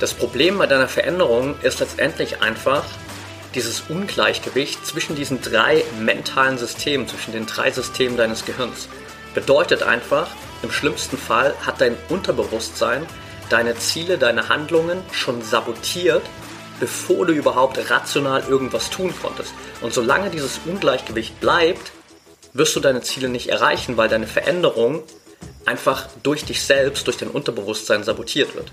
Das Problem bei deiner Veränderung ist letztendlich einfach dieses Ungleichgewicht zwischen diesen drei mentalen Systemen, zwischen den drei Systemen deines Gehirns. Bedeutet einfach, im schlimmsten Fall hat dein Unterbewusstsein deine Ziele, deine Handlungen schon sabotiert, bevor du überhaupt rational irgendwas tun konntest. Und solange dieses Ungleichgewicht bleibt, wirst du deine Ziele nicht erreichen, weil deine Veränderung einfach durch dich selbst, durch dein Unterbewusstsein sabotiert wird.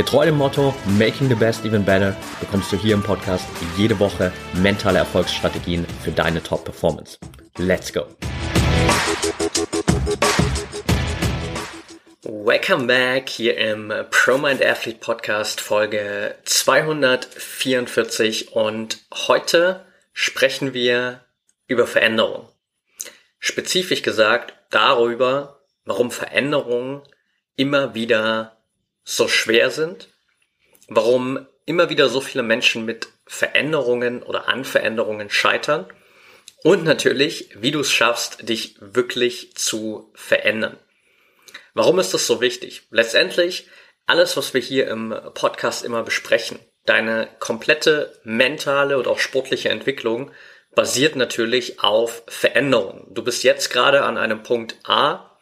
Getreu dem Motto Making the Best Even Better bekommst du hier im Podcast jede Woche mentale Erfolgsstrategien für deine Top-Performance. Let's go! Welcome back hier im Pro Mind Athlete Podcast Folge 244 und heute sprechen wir über Veränderung. Spezifisch gesagt darüber, warum Veränderungen immer wieder so schwer sind, warum immer wieder so viele Menschen mit Veränderungen oder an Veränderungen scheitern und natürlich, wie du es schaffst, dich wirklich zu verändern. Warum ist das so wichtig? Letztendlich alles, was wir hier im Podcast immer besprechen, deine komplette mentale oder auch sportliche Entwicklung basiert natürlich auf Veränderungen. Du bist jetzt gerade an einem Punkt A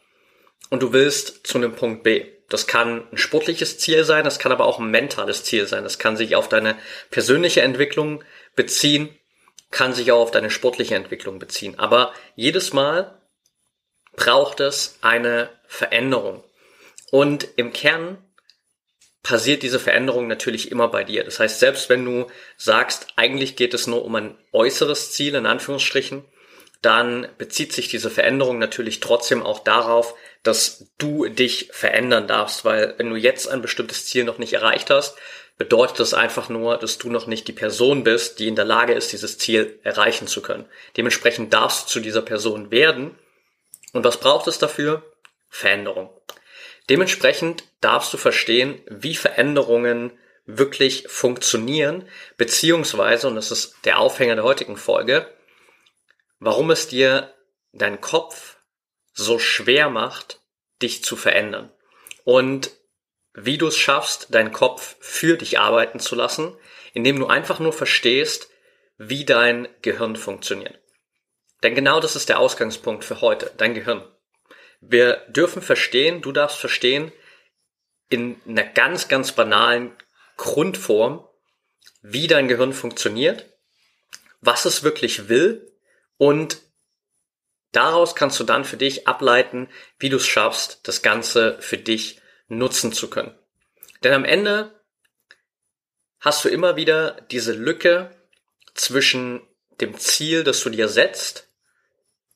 und du willst zu einem Punkt B. Das kann ein sportliches Ziel sein, das kann aber auch ein mentales Ziel sein. Das kann sich auf deine persönliche Entwicklung beziehen, kann sich auch auf deine sportliche Entwicklung beziehen. Aber jedes Mal braucht es eine Veränderung. Und im Kern passiert diese Veränderung natürlich immer bei dir. Das heißt, selbst wenn du sagst, eigentlich geht es nur um ein äußeres Ziel, in Anführungsstrichen, dann bezieht sich diese Veränderung natürlich trotzdem auch darauf, dass du dich verändern darfst, weil wenn du jetzt ein bestimmtes Ziel noch nicht erreicht hast, bedeutet das einfach nur, dass du noch nicht die Person bist, die in der Lage ist, dieses Ziel erreichen zu können. Dementsprechend darfst du zu dieser Person werden. Und was braucht es dafür? Veränderung. Dementsprechend darfst du verstehen, wie Veränderungen wirklich funktionieren, beziehungsweise, und das ist der Aufhänger der heutigen Folge, warum es dir dein Kopf so schwer macht, dich zu verändern. Und wie du es schaffst, deinen Kopf für dich arbeiten zu lassen, indem du einfach nur verstehst, wie dein Gehirn funktioniert. Denn genau das ist der Ausgangspunkt für heute, dein Gehirn. Wir dürfen verstehen, du darfst verstehen, in einer ganz, ganz banalen Grundform, wie dein Gehirn funktioniert, was es wirklich will und Daraus kannst du dann für dich ableiten, wie du es schaffst, das Ganze für dich nutzen zu können. Denn am Ende hast du immer wieder diese Lücke zwischen dem Ziel, das du dir setzt,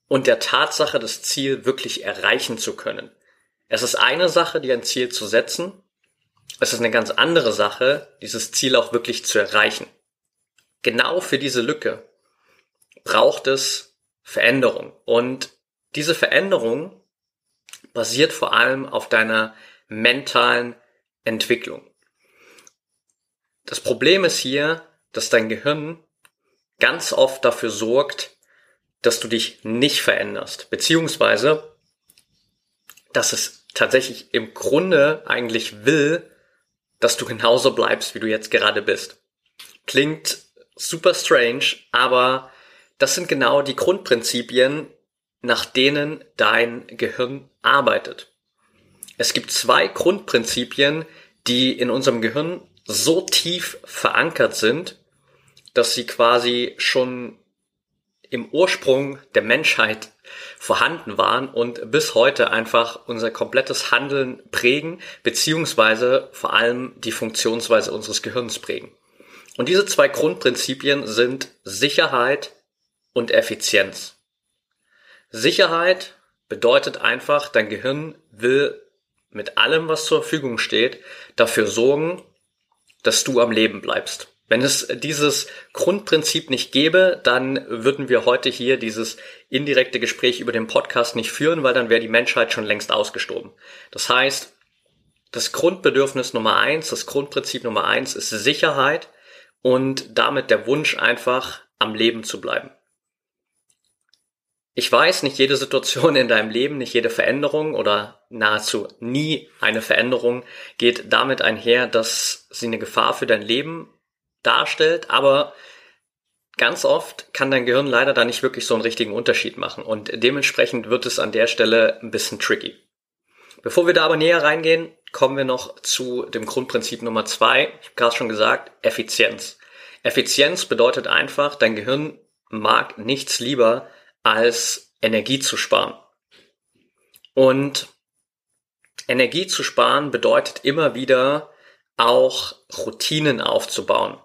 und der Tatsache, das Ziel wirklich erreichen zu können. Es ist eine Sache, dir ein Ziel zu setzen. Es ist eine ganz andere Sache, dieses Ziel auch wirklich zu erreichen. Genau für diese Lücke braucht es Veränderung. Und diese Veränderung basiert vor allem auf deiner mentalen Entwicklung. Das Problem ist hier, dass dein Gehirn ganz oft dafür sorgt, dass du dich nicht veränderst, beziehungsweise dass es tatsächlich im Grunde eigentlich will, dass du genauso bleibst, wie du jetzt gerade bist. Klingt super strange, aber das sind genau die Grundprinzipien, nach denen dein Gehirn arbeitet. Es gibt zwei Grundprinzipien, die in unserem Gehirn so tief verankert sind, dass sie quasi schon im Ursprung der Menschheit vorhanden waren und bis heute einfach unser komplettes Handeln prägen, beziehungsweise vor allem die Funktionsweise unseres Gehirns prägen. Und diese zwei Grundprinzipien sind Sicherheit und Effizienz. Sicherheit bedeutet einfach, dein Gehirn will mit allem, was zur Verfügung steht, dafür sorgen, dass du am Leben bleibst. Wenn es dieses Grundprinzip nicht gäbe, dann würden wir heute hier dieses indirekte Gespräch über den Podcast nicht führen, weil dann wäre die Menschheit schon längst ausgestorben. Das heißt, das Grundbedürfnis Nummer eins, das Grundprinzip Nummer eins ist Sicherheit und damit der Wunsch einfach am Leben zu bleiben. Ich weiß, nicht jede Situation in deinem Leben, nicht jede Veränderung oder nahezu nie eine Veränderung geht damit einher, dass sie eine Gefahr für dein Leben darstellt, aber ganz oft kann dein Gehirn leider da nicht wirklich so einen richtigen Unterschied machen und dementsprechend wird es an der Stelle ein bisschen tricky. Bevor wir da aber näher reingehen, kommen wir noch zu dem Grundprinzip Nummer zwei. Ich habe gerade schon gesagt, Effizienz. Effizienz bedeutet einfach, dein Gehirn mag nichts lieber, als Energie zu sparen. Und Energie zu sparen bedeutet immer wieder auch Routinen aufzubauen,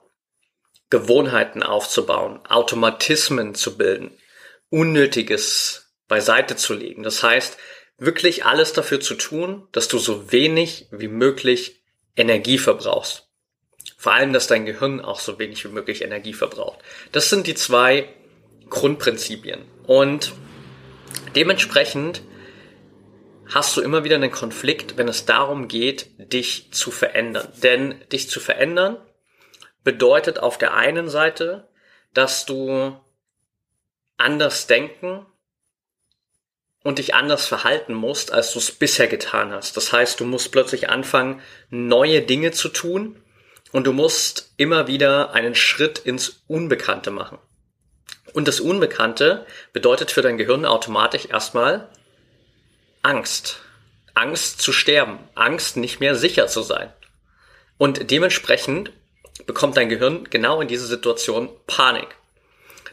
Gewohnheiten aufzubauen, Automatismen zu bilden, Unnötiges beiseite zu legen. Das heißt, wirklich alles dafür zu tun, dass du so wenig wie möglich Energie verbrauchst. Vor allem, dass dein Gehirn auch so wenig wie möglich Energie verbraucht. Das sind die zwei Grundprinzipien. Und dementsprechend hast du immer wieder einen Konflikt, wenn es darum geht, dich zu verändern. Denn dich zu verändern bedeutet auf der einen Seite, dass du anders denken und dich anders verhalten musst, als du es bisher getan hast. Das heißt, du musst plötzlich anfangen, neue Dinge zu tun und du musst immer wieder einen Schritt ins Unbekannte machen. Und das Unbekannte bedeutet für dein Gehirn automatisch erstmal Angst. Angst zu sterben. Angst, nicht mehr sicher zu sein. Und dementsprechend bekommt dein Gehirn genau in dieser Situation Panik.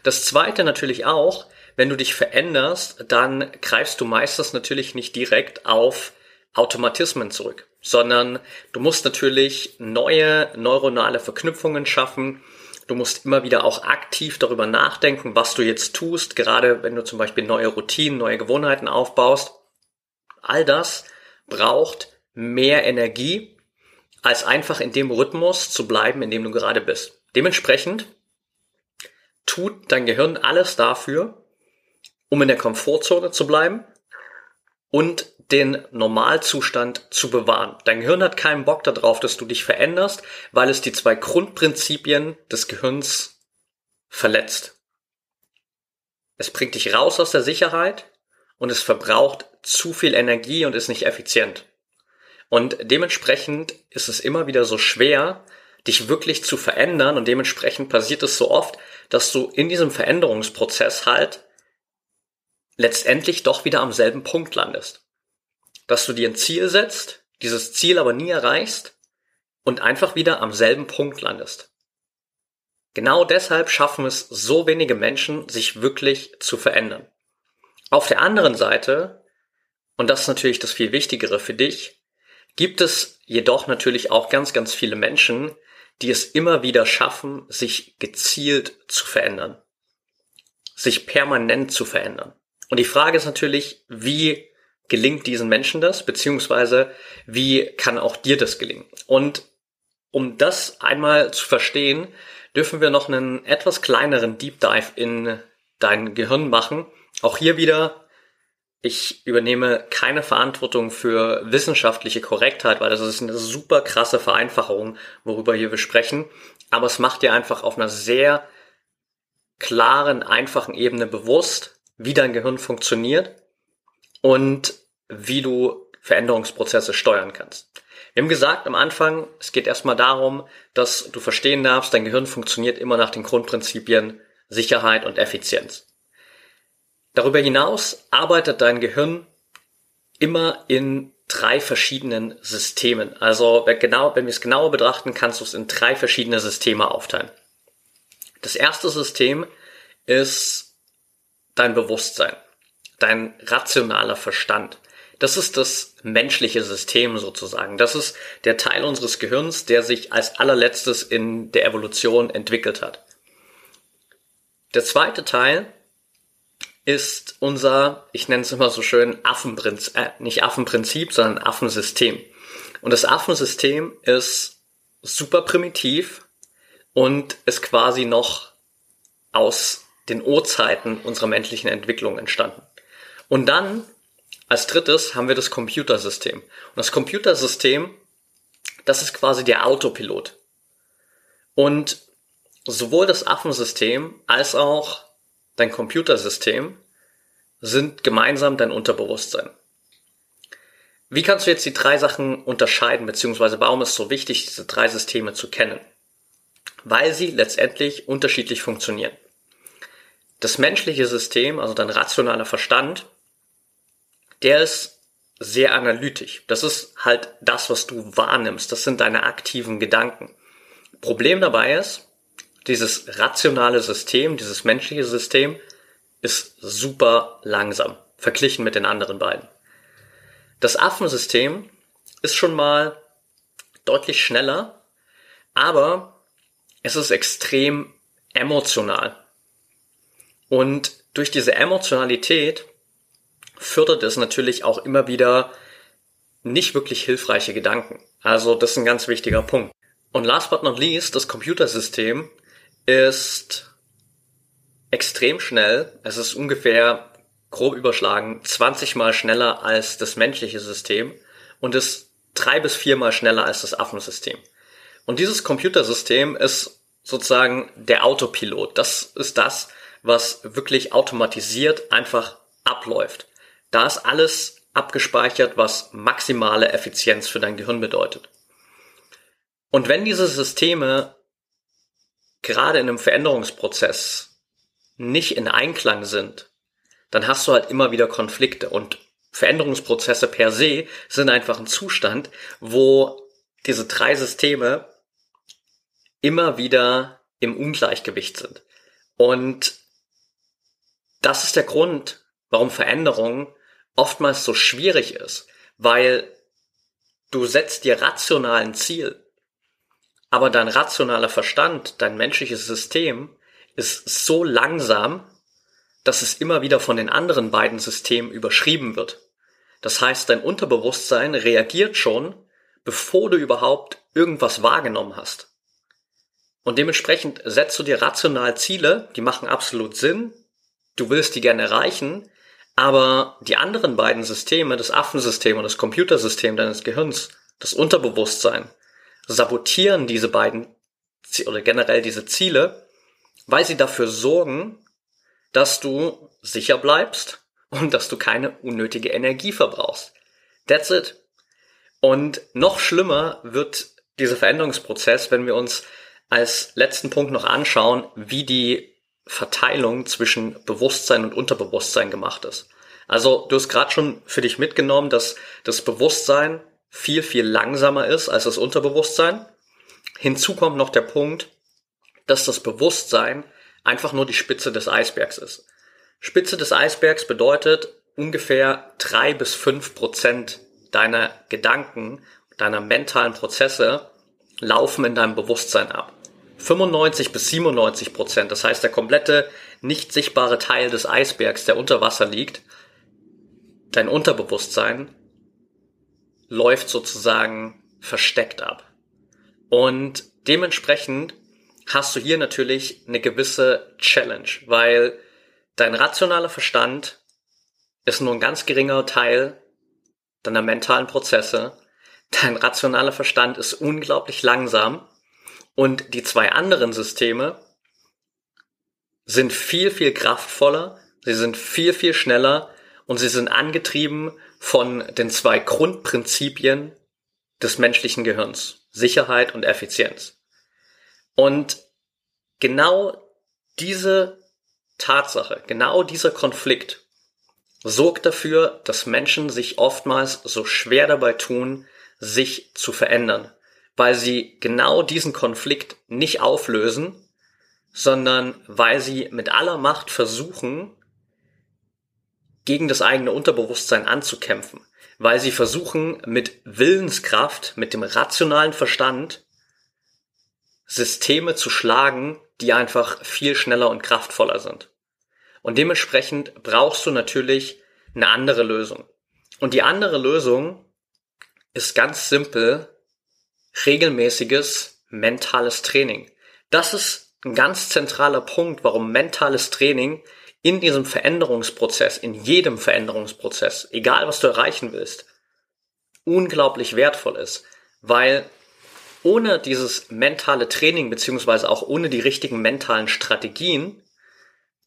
Das zweite natürlich auch, wenn du dich veränderst, dann greifst du meistens natürlich nicht direkt auf Automatismen zurück, sondern du musst natürlich neue neuronale Verknüpfungen schaffen, Du musst immer wieder auch aktiv darüber nachdenken, was du jetzt tust, gerade wenn du zum Beispiel neue Routinen, neue Gewohnheiten aufbaust. All das braucht mehr Energie, als einfach in dem Rhythmus zu bleiben, in dem du gerade bist. Dementsprechend tut dein Gehirn alles dafür, um in der Komfortzone zu bleiben und den Normalzustand zu bewahren. Dein Gehirn hat keinen Bock darauf, dass du dich veränderst, weil es die zwei Grundprinzipien des Gehirns verletzt. Es bringt dich raus aus der Sicherheit und es verbraucht zu viel Energie und ist nicht effizient. Und dementsprechend ist es immer wieder so schwer, dich wirklich zu verändern und dementsprechend passiert es so oft, dass du in diesem Veränderungsprozess halt letztendlich doch wieder am selben Punkt landest dass du dir ein Ziel setzt, dieses Ziel aber nie erreichst und einfach wieder am selben Punkt landest. Genau deshalb schaffen es so wenige Menschen, sich wirklich zu verändern. Auf der anderen Seite, und das ist natürlich das viel Wichtigere für dich, gibt es jedoch natürlich auch ganz, ganz viele Menschen, die es immer wieder schaffen, sich gezielt zu verändern. Sich permanent zu verändern. Und die Frage ist natürlich, wie gelingt diesen Menschen das, beziehungsweise wie kann auch dir das gelingen? Und um das einmal zu verstehen, dürfen wir noch einen etwas kleineren Deep Dive in dein Gehirn machen. Auch hier wieder, ich übernehme keine Verantwortung für wissenschaftliche Korrektheit, weil das ist eine super krasse Vereinfachung, worüber hier wir sprechen. Aber es macht dir einfach auf einer sehr klaren, einfachen Ebene bewusst, wie dein Gehirn funktioniert und wie du Veränderungsprozesse steuern kannst. Wir haben gesagt am Anfang, es geht erstmal darum, dass du verstehen darfst, dein Gehirn funktioniert immer nach den Grundprinzipien Sicherheit und Effizienz. Darüber hinaus arbeitet dein Gehirn immer in drei verschiedenen Systemen. Also wenn, genau, wenn wir es genauer betrachten, kannst du es in drei verschiedene Systeme aufteilen. Das erste System ist dein Bewusstsein dein rationaler Verstand. Das ist das menschliche System sozusagen. Das ist der Teil unseres Gehirns, der sich als allerletztes in der Evolution entwickelt hat. Der zweite Teil ist unser, ich nenne es immer so schön, Affenprinzip, äh, nicht Affenprinzip, sondern Affensystem. Und das Affensystem ist super primitiv und ist quasi noch aus den Urzeiten unserer menschlichen Entwicklung entstanden. Und dann als drittes haben wir das Computersystem. Und das Computersystem, das ist quasi der Autopilot. Und sowohl das Affensystem als auch dein Computersystem sind gemeinsam dein Unterbewusstsein. Wie kannst du jetzt die drei Sachen unterscheiden, beziehungsweise warum ist es so wichtig, diese drei Systeme zu kennen? Weil sie letztendlich unterschiedlich funktionieren. Das menschliche System, also dein rationaler Verstand, der ist sehr analytisch. Das ist halt das, was du wahrnimmst. Das sind deine aktiven Gedanken. Problem dabei ist, dieses rationale System, dieses menschliche System ist super langsam verglichen mit den anderen beiden. Das Affensystem ist schon mal deutlich schneller, aber es ist extrem emotional. Und durch diese Emotionalität fördert es natürlich auch immer wieder nicht wirklich hilfreiche Gedanken. Also das ist ein ganz wichtiger Punkt. Und last but not least, das Computersystem ist extrem schnell. Es ist ungefähr grob überschlagen 20 mal schneller als das menschliche System und ist drei bis viermal schneller als das Affensystem. Und dieses Computersystem ist sozusagen der Autopilot. Das ist das, was wirklich automatisiert einfach abläuft. Da ist alles abgespeichert, was maximale Effizienz für dein Gehirn bedeutet. Und wenn diese Systeme gerade in einem Veränderungsprozess nicht in Einklang sind, dann hast du halt immer wieder Konflikte und Veränderungsprozesse per se sind einfach ein Zustand, wo diese drei Systeme immer wieder im Ungleichgewicht sind. Und das ist der Grund, warum Veränderung oftmals so schwierig ist, weil du setzt dir rational ein Ziel, aber dein rationaler Verstand, dein menschliches System ist so langsam, dass es immer wieder von den anderen beiden Systemen überschrieben wird. Das heißt, dein Unterbewusstsein reagiert schon, bevor du überhaupt irgendwas wahrgenommen hast. Und dementsprechend setzt du dir rational Ziele, die machen absolut Sinn, du willst die gerne erreichen, aber die anderen beiden Systeme, das Affensystem und das Computersystem deines Gehirns, das Unterbewusstsein, sabotieren diese beiden oder generell diese Ziele, weil sie dafür sorgen, dass du sicher bleibst und dass du keine unnötige Energie verbrauchst. That's it. Und noch schlimmer wird dieser Veränderungsprozess, wenn wir uns als letzten Punkt noch anschauen, wie die Verteilung zwischen Bewusstsein und Unterbewusstsein gemacht ist. Also du hast gerade schon für dich mitgenommen, dass das Bewusstsein viel, viel langsamer ist als das Unterbewusstsein. Hinzu kommt noch der Punkt, dass das Bewusstsein einfach nur die Spitze des Eisbergs ist. Spitze des Eisbergs bedeutet ungefähr drei bis fünf Prozent deiner Gedanken, deiner mentalen Prozesse laufen in deinem Bewusstsein ab. 95 bis 97 Prozent, das heißt der komplette nicht sichtbare Teil des Eisbergs, der unter Wasser liegt, dein Unterbewusstsein läuft sozusagen versteckt ab. Und dementsprechend hast du hier natürlich eine gewisse Challenge, weil dein rationaler Verstand ist nur ein ganz geringer Teil deiner mentalen Prozesse. Dein rationaler Verstand ist unglaublich langsam und die zwei anderen Systeme sind viel, viel kraftvoller, sie sind viel, viel schneller und sie sind angetrieben von den zwei Grundprinzipien des menschlichen Gehirns, Sicherheit und Effizienz. Und genau diese Tatsache, genau dieser Konflikt sorgt dafür, dass Menschen sich oftmals so schwer dabei tun, sich zu verändern, weil sie genau diesen Konflikt nicht auflösen, sondern weil sie mit aller Macht versuchen, gegen das eigene Unterbewusstsein anzukämpfen, weil sie versuchen, mit Willenskraft, mit dem rationalen Verstand Systeme zu schlagen, die einfach viel schneller und kraftvoller sind. Und dementsprechend brauchst du natürlich eine andere Lösung. Und die andere Lösung ist ganz simpel regelmäßiges mentales Training. Das ist ein ganz zentraler Punkt, warum mentales Training in diesem Veränderungsprozess, in jedem Veränderungsprozess, egal was du erreichen willst, unglaublich wertvoll ist, weil ohne dieses mentale Training beziehungsweise auch ohne die richtigen mentalen Strategien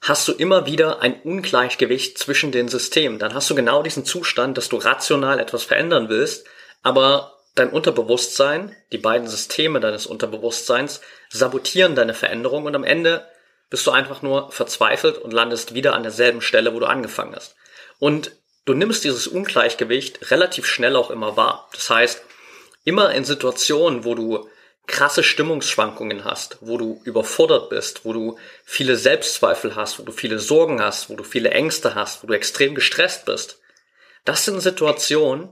hast du immer wieder ein Ungleichgewicht zwischen den Systemen. Dann hast du genau diesen Zustand, dass du rational etwas verändern willst, aber dein Unterbewusstsein, die beiden Systeme deines Unterbewusstseins sabotieren deine Veränderung und am Ende bist du einfach nur verzweifelt und landest wieder an derselben Stelle, wo du angefangen hast. Und du nimmst dieses Ungleichgewicht relativ schnell auch immer wahr. Das heißt, immer in Situationen, wo du krasse Stimmungsschwankungen hast, wo du überfordert bist, wo du viele Selbstzweifel hast, wo du viele Sorgen hast, wo du viele Ängste hast, wo du extrem gestresst bist. Das sind Situationen,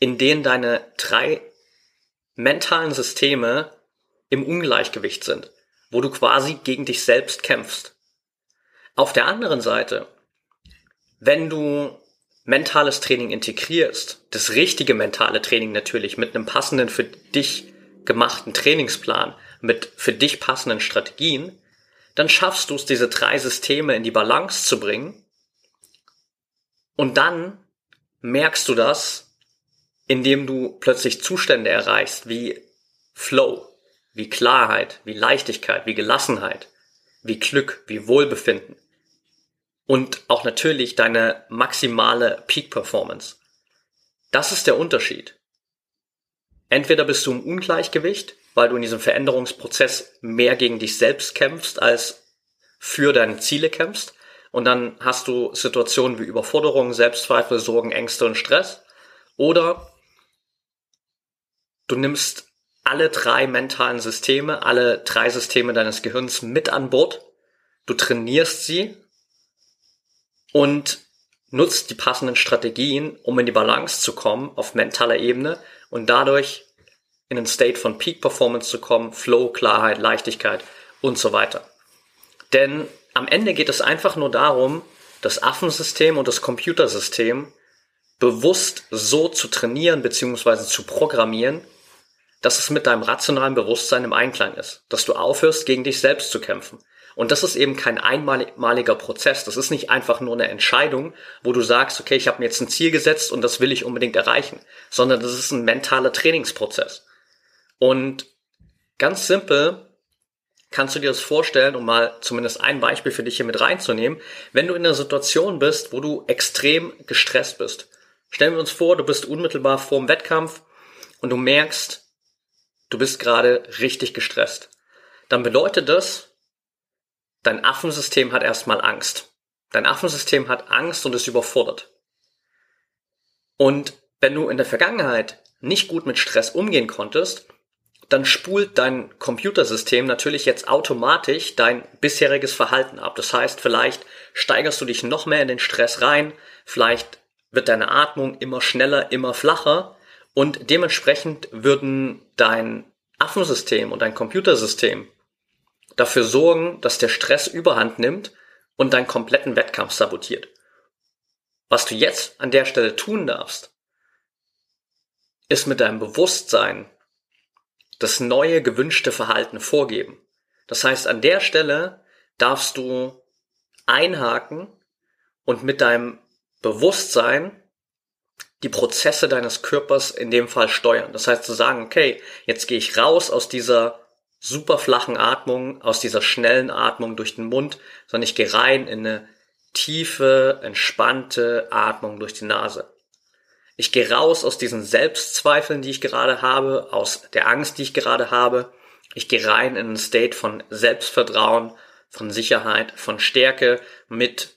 in denen deine drei mentalen Systeme im Ungleichgewicht sind, wo du quasi gegen dich selbst kämpfst. Auf der anderen Seite, wenn du mentales Training integrierst, das richtige mentale Training natürlich mit einem passenden für dich gemachten Trainingsplan, mit für dich passenden Strategien, dann schaffst du es, diese drei Systeme in die Balance zu bringen. Und dann merkst du das, indem du plötzlich Zustände erreichst wie Flow, wie Klarheit, wie Leichtigkeit, wie Gelassenheit, wie Glück, wie Wohlbefinden. Und auch natürlich deine maximale Peak Performance. Das ist der Unterschied. Entweder bist du im Ungleichgewicht, weil du in diesem Veränderungsprozess mehr gegen dich selbst kämpfst als für deine Ziele kämpfst. Und dann hast du Situationen wie Überforderung, Selbstzweifel, Sorgen, Ängste und Stress. Oder du nimmst alle drei mentalen Systeme, alle drei Systeme deines Gehirns mit an Bord. Du trainierst sie und nutzt die passenden Strategien, um in die Balance zu kommen auf mentaler Ebene und dadurch in einen State von Peak Performance zu kommen, Flow, Klarheit, Leichtigkeit und so weiter. Denn am Ende geht es einfach nur darum, das Affensystem und das Computersystem bewusst so zu trainieren bzw. zu programmieren, dass es mit deinem rationalen Bewusstsein im Einklang ist, dass du aufhörst, gegen dich selbst zu kämpfen, und das ist eben kein einmaliger Prozess. Das ist nicht einfach nur eine Entscheidung, wo du sagst, okay, ich habe mir jetzt ein Ziel gesetzt und das will ich unbedingt erreichen, sondern das ist ein mentaler Trainingsprozess. Und ganz simpel kannst du dir das vorstellen, um mal zumindest ein Beispiel für dich hier mit reinzunehmen, wenn du in einer Situation bist, wo du extrem gestresst bist. Stellen wir uns vor, du bist unmittelbar vor dem Wettkampf und du merkst, du bist gerade richtig gestresst. Dann bedeutet das, Dein Affensystem hat erstmal Angst. Dein Affensystem hat Angst und ist überfordert. Und wenn du in der Vergangenheit nicht gut mit Stress umgehen konntest, dann spult dein Computersystem natürlich jetzt automatisch dein bisheriges Verhalten ab. Das heißt, vielleicht steigerst du dich noch mehr in den Stress rein, vielleicht wird deine Atmung immer schneller, immer flacher und dementsprechend würden dein Affensystem und dein Computersystem dafür sorgen, dass der Stress überhand nimmt und deinen kompletten Wettkampf sabotiert. Was du jetzt an der Stelle tun darfst, ist mit deinem Bewusstsein das neue gewünschte Verhalten vorgeben. Das heißt, an der Stelle darfst du einhaken und mit deinem Bewusstsein die Prozesse deines Körpers in dem Fall steuern. Das heißt zu sagen, okay, jetzt gehe ich raus aus dieser super flachen Atmung, aus dieser schnellen Atmung durch den Mund, sondern ich gehe rein in eine tiefe, entspannte Atmung durch die Nase. Ich gehe raus aus diesen Selbstzweifeln, die ich gerade habe, aus der Angst, die ich gerade habe. Ich gehe rein in einen State von Selbstvertrauen, von Sicherheit, von Stärke mit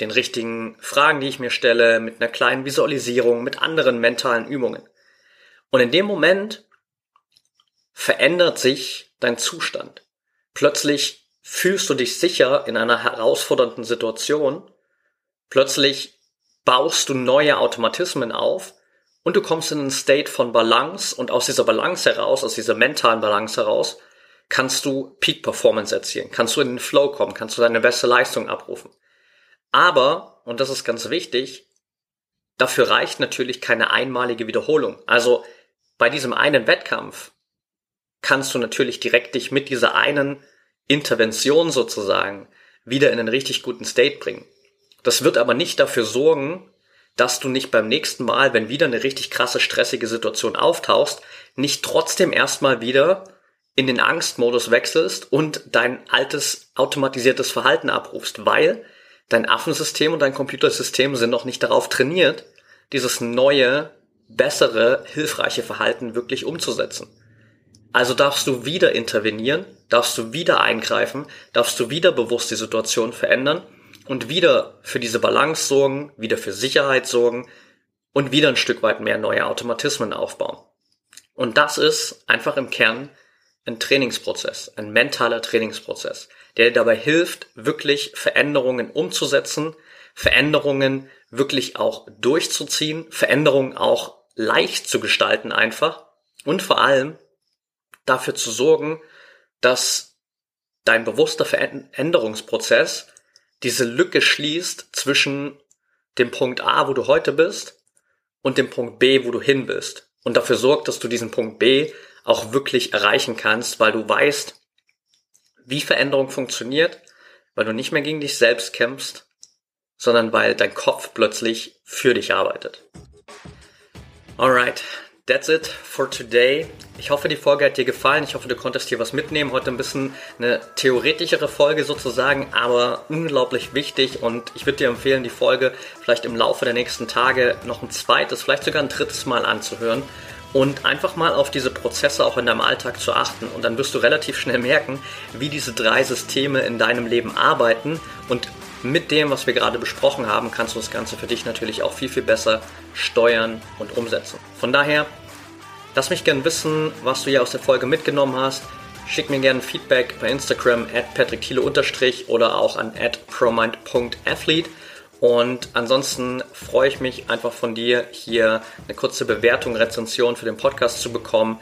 den richtigen Fragen, die ich mir stelle, mit einer kleinen Visualisierung, mit anderen mentalen Übungen. Und in dem Moment verändert sich dein Zustand. Plötzlich fühlst du dich sicher in einer herausfordernden Situation. Plötzlich baust du neue Automatismen auf und du kommst in einen State von Balance und aus dieser Balance heraus, aus dieser mentalen Balance heraus, kannst du Peak Performance erzielen, kannst du in den Flow kommen, kannst du deine beste Leistung abrufen. Aber, und das ist ganz wichtig, dafür reicht natürlich keine einmalige Wiederholung. Also bei diesem einen Wettkampf kannst du natürlich direkt dich mit dieser einen Intervention sozusagen wieder in einen richtig guten State bringen. Das wird aber nicht dafür sorgen, dass du nicht beim nächsten Mal, wenn wieder eine richtig krasse, stressige Situation auftauchst, nicht trotzdem erstmal wieder in den Angstmodus wechselst und dein altes automatisiertes Verhalten abrufst, weil dein Affensystem und dein Computersystem sind noch nicht darauf trainiert, dieses neue, bessere, hilfreiche Verhalten wirklich umzusetzen. Also darfst du wieder intervenieren, darfst du wieder eingreifen, darfst du wieder bewusst die Situation verändern und wieder für diese Balance sorgen, wieder für Sicherheit sorgen und wieder ein Stück weit mehr neue Automatismen aufbauen. Und das ist einfach im Kern ein Trainingsprozess, ein mentaler Trainingsprozess, der dabei hilft, wirklich Veränderungen umzusetzen, Veränderungen wirklich auch durchzuziehen, Veränderungen auch leicht zu gestalten einfach und vor allem dafür zu sorgen, dass dein bewusster Veränderungsprozess diese Lücke schließt zwischen dem Punkt A, wo du heute bist, und dem Punkt B, wo du hin bist. Und dafür sorgt, dass du diesen Punkt B auch wirklich erreichen kannst, weil du weißt, wie Veränderung funktioniert, weil du nicht mehr gegen dich selbst kämpfst, sondern weil dein Kopf plötzlich für dich arbeitet. Alright, That's it for today. Ich hoffe, die Folge hat dir gefallen. Ich hoffe, du konntest hier was mitnehmen. Heute ein bisschen eine theoretischere Folge sozusagen, aber unglaublich wichtig. Und ich würde dir empfehlen, die Folge vielleicht im Laufe der nächsten Tage noch ein zweites, vielleicht sogar ein drittes Mal anzuhören und einfach mal auf diese Prozesse auch in deinem Alltag zu achten. Und dann wirst du relativ schnell merken, wie diese drei Systeme in deinem Leben arbeiten und mit dem, was wir gerade besprochen haben, kannst du das Ganze für dich natürlich auch viel, viel besser steuern und umsetzen. Von daher, lass mich gerne wissen, was du hier aus der Folge mitgenommen hast. Schick mir gerne Feedback bei Instagram at patrickthiele oder auch an at promind.athlete. Und ansonsten freue ich mich einfach von dir, hier eine kurze Bewertung, Rezension für den Podcast zu bekommen.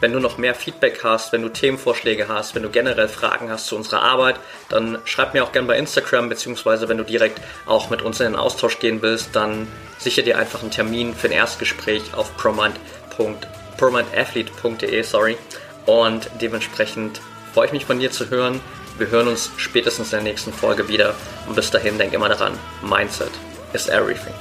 Wenn du noch mehr Feedback hast, wenn du Themenvorschläge hast, wenn du generell Fragen hast zu unserer Arbeit, dann schreib mir auch gerne bei Instagram, beziehungsweise wenn du direkt auch mit uns in den Austausch gehen willst, dann sicher dir einfach einen Termin für ein Erstgespräch auf promindathlete.de. Und dementsprechend freue ich mich von dir zu hören. Wir hören uns spätestens in der nächsten Folge wieder und bis dahin denk immer daran, Mindset is everything.